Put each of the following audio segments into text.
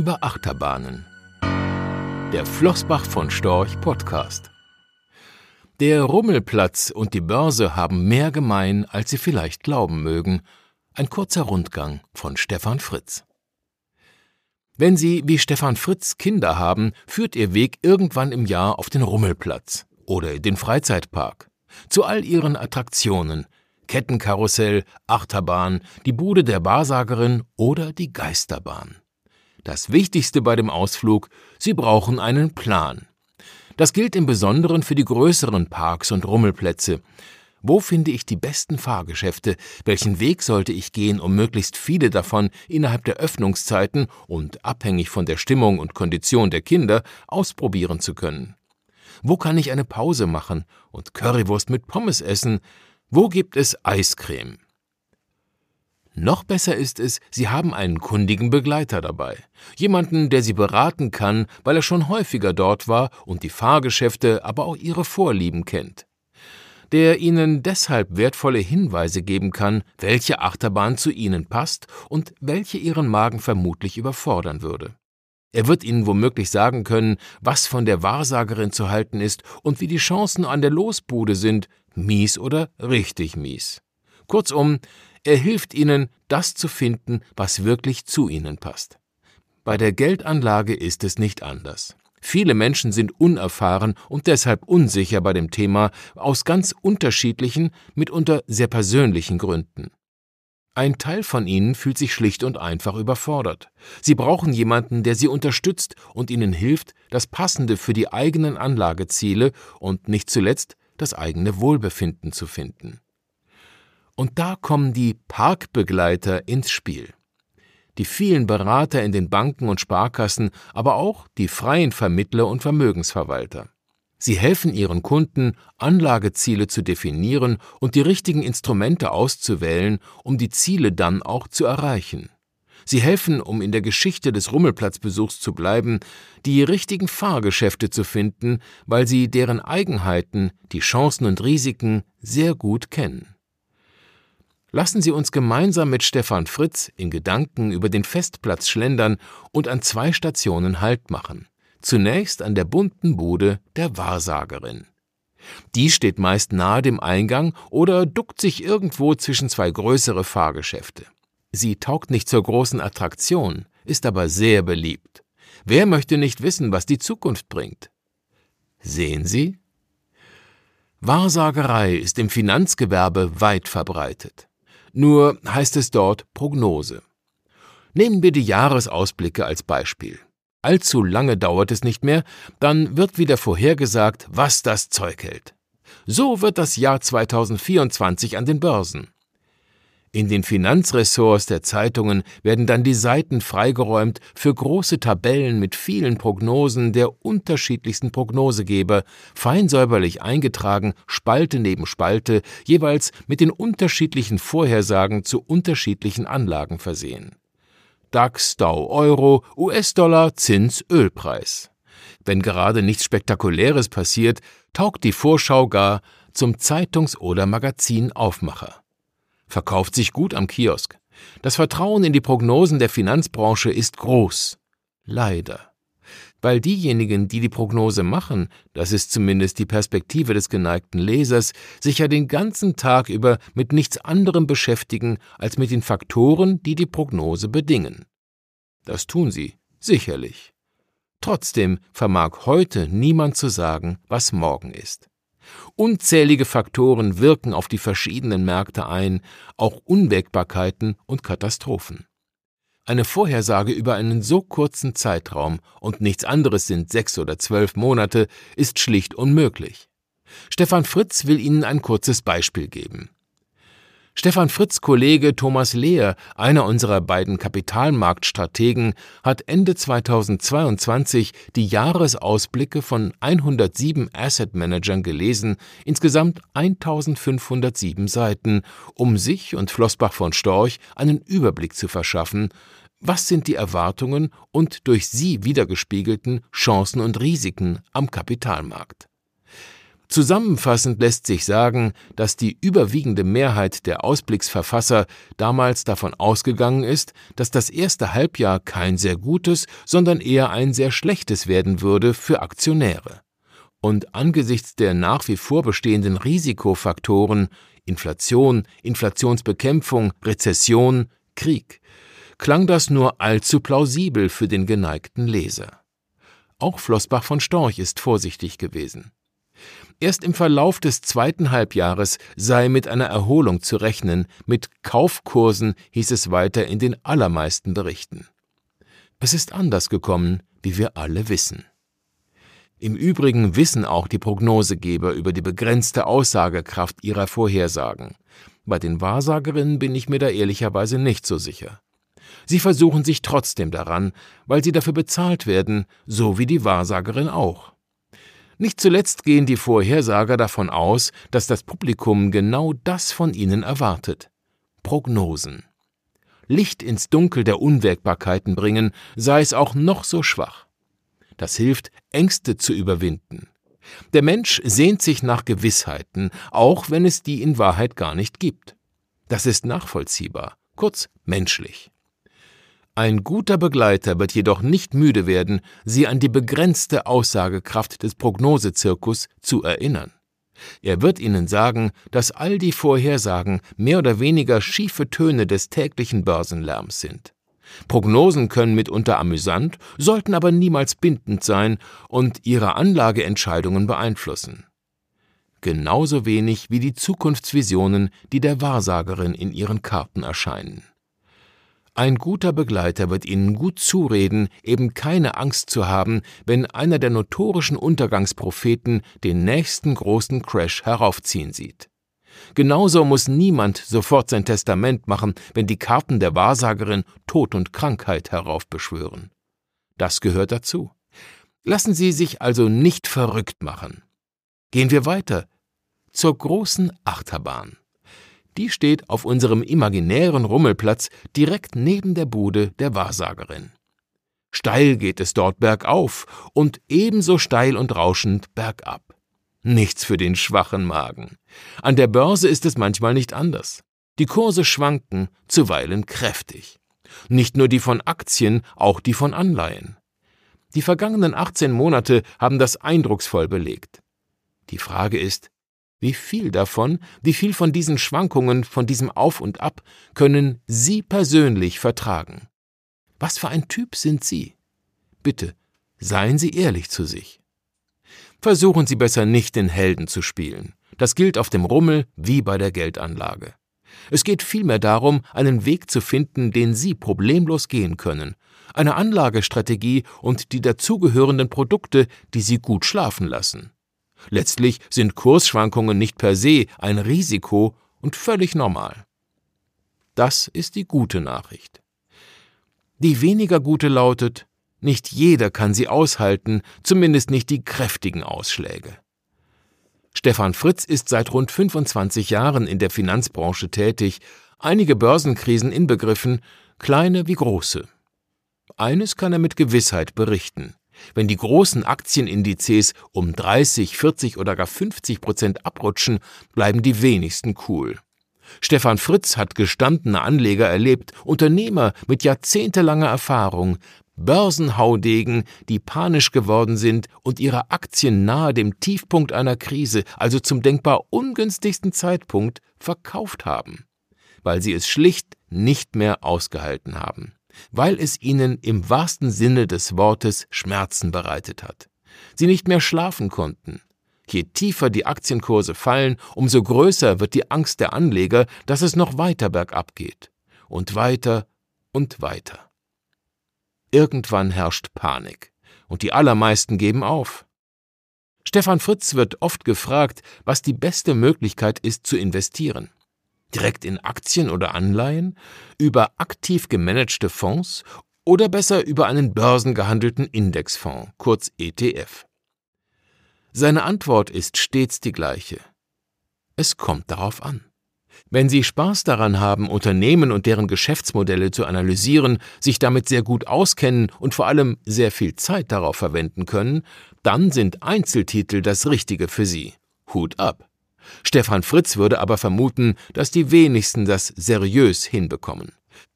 über Achterbahnen. Der Flossbach von Storch Podcast. Der Rummelplatz und die Börse haben mehr gemein, als Sie vielleicht glauben mögen. Ein kurzer Rundgang von Stefan Fritz. Wenn Sie wie Stefan Fritz Kinder haben, führt Ihr Weg irgendwann im Jahr auf den Rummelplatz oder den Freizeitpark. Zu all Ihren Attraktionen, Kettenkarussell, Achterbahn, die Bude der Wahrsagerin oder die Geisterbahn. Das Wichtigste bei dem Ausflug, Sie brauchen einen Plan. Das gilt im Besonderen für die größeren Parks und Rummelplätze. Wo finde ich die besten Fahrgeschäfte? Welchen Weg sollte ich gehen, um möglichst viele davon innerhalb der Öffnungszeiten und abhängig von der Stimmung und Kondition der Kinder ausprobieren zu können? Wo kann ich eine Pause machen und Currywurst mit Pommes essen, wo gibt es Eiscreme? Noch besser ist es, Sie haben einen kundigen Begleiter dabei. Jemanden, der Sie beraten kann, weil er schon häufiger dort war und die Fahrgeschäfte, aber auch Ihre Vorlieben kennt. Der Ihnen deshalb wertvolle Hinweise geben kann, welche Achterbahn zu Ihnen passt und welche Ihren Magen vermutlich überfordern würde. Er wird Ihnen womöglich sagen können, was von der Wahrsagerin zu halten ist und wie die Chancen an der Losbude sind, mies oder richtig mies. Kurzum, er hilft Ihnen, das zu finden, was wirklich zu Ihnen passt. Bei der Geldanlage ist es nicht anders. Viele Menschen sind unerfahren und deshalb unsicher bei dem Thema aus ganz unterschiedlichen, mitunter sehr persönlichen Gründen. Ein Teil von ihnen fühlt sich schlicht und einfach überfordert. Sie brauchen jemanden, der sie unterstützt und ihnen hilft, das Passende für die eigenen Anlageziele und nicht zuletzt das eigene Wohlbefinden zu finden. Und da kommen die Parkbegleiter ins Spiel. Die vielen Berater in den Banken und Sparkassen, aber auch die freien Vermittler und Vermögensverwalter. Sie helfen ihren Kunden, Anlageziele zu definieren und die richtigen Instrumente auszuwählen, um die Ziele dann auch zu erreichen. Sie helfen, um in der Geschichte des Rummelplatzbesuchs zu bleiben, die richtigen Fahrgeschäfte zu finden, weil sie deren Eigenheiten, die Chancen und Risiken sehr gut kennen. Lassen Sie uns gemeinsam mit Stefan Fritz in Gedanken über den Festplatz schlendern und an zwei Stationen Halt machen zunächst an der bunten Bude der Wahrsagerin. Die steht meist nahe dem Eingang oder duckt sich irgendwo zwischen zwei größere Fahrgeschäfte. Sie taugt nicht zur großen Attraktion, ist aber sehr beliebt. Wer möchte nicht wissen, was die Zukunft bringt? Sehen Sie? Wahrsagerei ist im Finanzgewerbe weit verbreitet. Nur heißt es dort Prognose. Nehmen wir die Jahresausblicke als Beispiel. Allzu lange dauert es nicht mehr, dann wird wieder vorhergesagt, was das Zeug hält. So wird das Jahr 2024 an den Börsen. In den Finanzressorts der Zeitungen werden dann die Seiten freigeräumt für große Tabellen mit vielen Prognosen der unterschiedlichsten Prognosegeber, fein säuberlich eingetragen, Spalte neben Spalte, jeweils mit den unterschiedlichen Vorhersagen zu unterschiedlichen Anlagen versehen. DAX, Dow, Euro, US-Dollar, Zins, Ölpreis. Wenn gerade nichts Spektakuläres passiert, taugt die Vorschau gar zum Zeitungs- oder Magazinaufmacher. Verkauft sich gut am Kiosk. Das Vertrauen in die Prognosen der Finanzbranche ist groß. Leider weil diejenigen, die die Prognose machen, das ist zumindest die Perspektive des geneigten Lesers, sich ja den ganzen Tag über mit nichts anderem beschäftigen als mit den Faktoren, die die Prognose bedingen. Das tun sie, sicherlich. Trotzdem vermag heute niemand zu sagen, was morgen ist. Unzählige Faktoren wirken auf die verschiedenen Märkte ein, auch Unwägbarkeiten und Katastrophen. Eine Vorhersage über einen so kurzen Zeitraum und nichts anderes sind sechs oder zwölf Monate ist schlicht unmöglich. Stefan Fritz will Ihnen ein kurzes Beispiel geben. Stefan Fritz Kollege Thomas Lehr, einer unserer beiden Kapitalmarktstrategen, hat Ende 2022 die Jahresausblicke von 107 Asset Managern gelesen, insgesamt 1507 Seiten, um sich und Flossbach von Storch einen Überblick zu verschaffen, was sind die Erwartungen und durch sie wiedergespiegelten Chancen und Risiken am Kapitalmarkt. Zusammenfassend lässt sich sagen, dass die überwiegende Mehrheit der Ausblicksverfasser damals davon ausgegangen ist, dass das erste Halbjahr kein sehr gutes, sondern eher ein sehr schlechtes werden würde für Aktionäre. Und angesichts der nach wie vor bestehenden Risikofaktoren Inflation, Inflationsbekämpfung, Rezession, Krieg, klang das nur allzu plausibel für den geneigten Leser. Auch Flossbach von Storch ist vorsichtig gewesen. Erst im Verlauf des zweiten Halbjahres sei mit einer Erholung zu rechnen, mit Kaufkursen hieß es weiter in den allermeisten Berichten. Es ist anders gekommen, wie wir alle wissen. Im Übrigen wissen auch die Prognosegeber über die begrenzte Aussagekraft ihrer Vorhersagen. Bei den Wahrsagerinnen bin ich mir da ehrlicherweise nicht so sicher. Sie versuchen sich trotzdem daran, weil sie dafür bezahlt werden, so wie die Wahrsagerin auch. Nicht zuletzt gehen die Vorhersager davon aus, dass das Publikum genau das von ihnen erwartet. Prognosen. Licht ins Dunkel der Unwägbarkeiten bringen, sei es auch noch so schwach. Das hilft, Ängste zu überwinden. Der Mensch sehnt sich nach Gewissheiten, auch wenn es die in Wahrheit gar nicht gibt. Das ist nachvollziehbar, kurz menschlich. Ein guter Begleiter wird jedoch nicht müde werden, Sie an die begrenzte Aussagekraft des Prognosezirkus zu erinnern. Er wird Ihnen sagen, dass all die Vorhersagen mehr oder weniger schiefe Töne des täglichen Börsenlärms sind. Prognosen können mitunter amüsant, sollten aber niemals bindend sein und Ihre Anlageentscheidungen beeinflussen. Genauso wenig wie die Zukunftsvisionen, die der Wahrsagerin in ihren Karten erscheinen. Ein guter Begleiter wird Ihnen gut zureden, eben keine Angst zu haben, wenn einer der notorischen Untergangspropheten den nächsten großen Crash heraufziehen sieht. Genauso muss niemand sofort sein Testament machen, wenn die Karten der Wahrsagerin Tod und Krankheit heraufbeschwören. Das gehört dazu. Lassen Sie sich also nicht verrückt machen. Gehen wir weiter zur großen Achterbahn. Die steht auf unserem imaginären Rummelplatz direkt neben der Bude der Wahrsagerin. Steil geht es dort bergauf und ebenso steil und rauschend bergab. Nichts für den schwachen Magen. An der Börse ist es manchmal nicht anders. Die Kurse schwanken, zuweilen kräftig. Nicht nur die von Aktien, auch die von Anleihen. Die vergangenen 18 Monate haben das eindrucksvoll belegt. Die Frage ist, wie viel davon, wie viel von diesen Schwankungen, von diesem Auf und Ab können Sie persönlich vertragen? Was für ein Typ sind Sie? Bitte, seien Sie ehrlich zu sich. Versuchen Sie besser nicht den Helden zu spielen. Das gilt auf dem Rummel wie bei der Geldanlage. Es geht vielmehr darum, einen Weg zu finden, den Sie problemlos gehen können, eine Anlagestrategie und die dazugehörenden Produkte, die Sie gut schlafen lassen. Letztlich sind Kursschwankungen nicht per se ein Risiko und völlig normal. Das ist die gute Nachricht. Die weniger gute lautet, nicht jeder kann sie aushalten, zumindest nicht die kräftigen Ausschläge. Stefan Fritz ist seit rund 25 Jahren in der Finanzbranche tätig, einige Börsenkrisen inbegriffen, kleine wie große. Eines kann er mit Gewissheit berichten. Wenn die großen Aktienindizes um 30, 40 oder gar 50 Prozent abrutschen, bleiben die wenigsten cool. Stefan Fritz hat gestandene Anleger erlebt, Unternehmer mit jahrzehntelanger Erfahrung, Börsenhaudegen, die panisch geworden sind und ihre Aktien nahe dem Tiefpunkt einer Krise, also zum denkbar ungünstigsten Zeitpunkt, verkauft haben, weil sie es schlicht nicht mehr ausgehalten haben weil es ihnen im wahrsten Sinne des Wortes Schmerzen bereitet hat. Sie nicht mehr schlafen konnten. Je tiefer die Aktienkurse fallen, umso größer wird die Angst der Anleger, dass es noch weiter bergab geht. Und weiter und weiter. Irgendwann herrscht Panik, und die allermeisten geben auf. Stefan Fritz wird oft gefragt, was die beste Möglichkeit ist zu investieren direkt in Aktien oder Anleihen, über aktiv gemanagte Fonds oder besser über einen börsengehandelten Indexfonds, kurz ETF? Seine Antwort ist stets die gleiche. Es kommt darauf an. Wenn Sie Spaß daran haben, Unternehmen und deren Geschäftsmodelle zu analysieren, sich damit sehr gut auskennen und vor allem sehr viel Zeit darauf verwenden können, dann sind Einzeltitel das Richtige für Sie. Hut ab. Stefan Fritz würde aber vermuten, dass die wenigsten das seriös hinbekommen.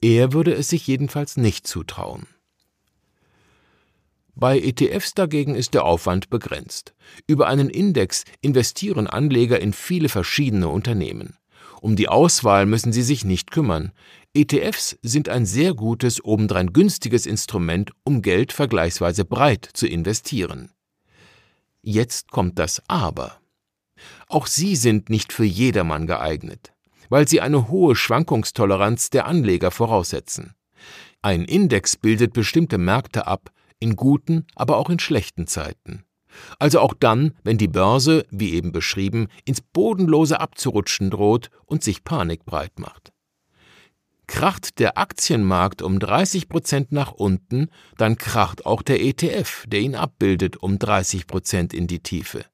Er würde es sich jedenfalls nicht zutrauen. Bei ETFs dagegen ist der Aufwand begrenzt. Über einen Index investieren Anleger in viele verschiedene Unternehmen. Um die Auswahl müssen sie sich nicht kümmern. ETFs sind ein sehr gutes, obendrein günstiges Instrument, um Geld vergleichsweise breit zu investieren. Jetzt kommt das Aber. Auch sie sind nicht für jedermann geeignet, weil sie eine hohe Schwankungstoleranz der Anleger voraussetzen. Ein Index bildet bestimmte Märkte ab, in guten, aber auch in schlechten Zeiten. Also auch dann, wenn die Börse, wie eben beschrieben, ins Bodenlose abzurutschen droht und sich Panik breit macht. Kracht der Aktienmarkt um 30 Prozent nach unten, dann kracht auch der ETF, der ihn abbildet, um 30 Prozent in die Tiefe.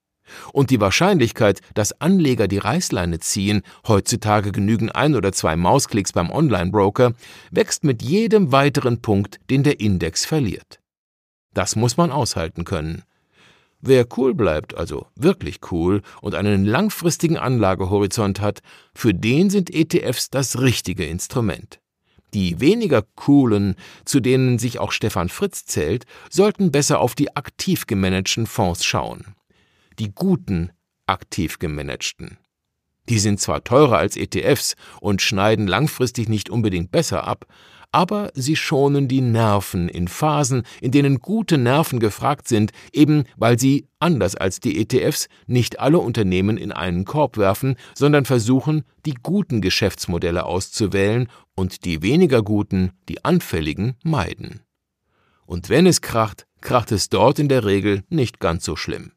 Und die Wahrscheinlichkeit, dass Anleger die Reißleine ziehen, heutzutage genügen ein oder zwei Mausklicks beim Online-Broker, wächst mit jedem weiteren Punkt, den der Index verliert. Das muss man aushalten können. Wer cool bleibt, also wirklich cool und einen langfristigen Anlagehorizont hat, für den sind ETFs das richtige Instrument. Die weniger coolen, zu denen sich auch Stefan Fritz zählt, sollten besser auf die aktiv gemanagten Fonds schauen die guten, aktiv gemanagten. Die sind zwar teurer als ETFs und schneiden langfristig nicht unbedingt besser ab, aber sie schonen die Nerven in Phasen, in denen gute Nerven gefragt sind, eben weil sie, anders als die ETFs, nicht alle Unternehmen in einen Korb werfen, sondern versuchen, die guten Geschäftsmodelle auszuwählen und die weniger guten, die anfälligen, meiden. Und wenn es kracht, kracht es dort in der Regel nicht ganz so schlimm.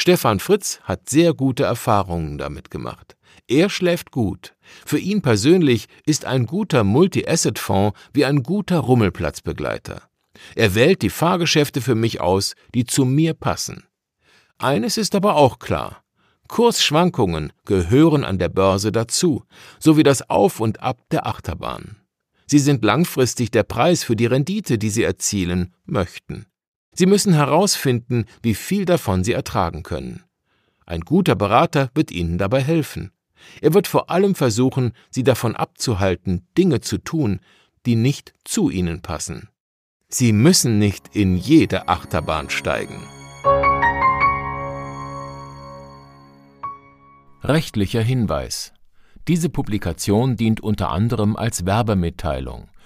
Stefan Fritz hat sehr gute Erfahrungen damit gemacht. Er schläft gut. Für ihn persönlich ist ein guter Multi-Asset-Fonds wie ein guter Rummelplatzbegleiter. Er wählt die Fahrgeschäfte für mich aus, die zu mir passen. Eines ist aber auch klar. Kursschwankungen gehören an der Börse dazu, sowie das Auf und Ab der Achterbahn. Sie sind langfristig der Preis für die Rendite, die Sie erzielen möchten. Sie müssen herausfinden, wie viel davon Sie ertragen können. Ein guter Berater wird Ihnen dabei helfen. Er wird vor allem versuchen, Sie davon abzuhalten, Dinge zu tun, die nicht zu Ihnen passen. Sie müssen nicht in jede Achterbahn steigen. Rechtlicher Hinweis. Diese Publikation dient unter anderem als Werbemitteilung.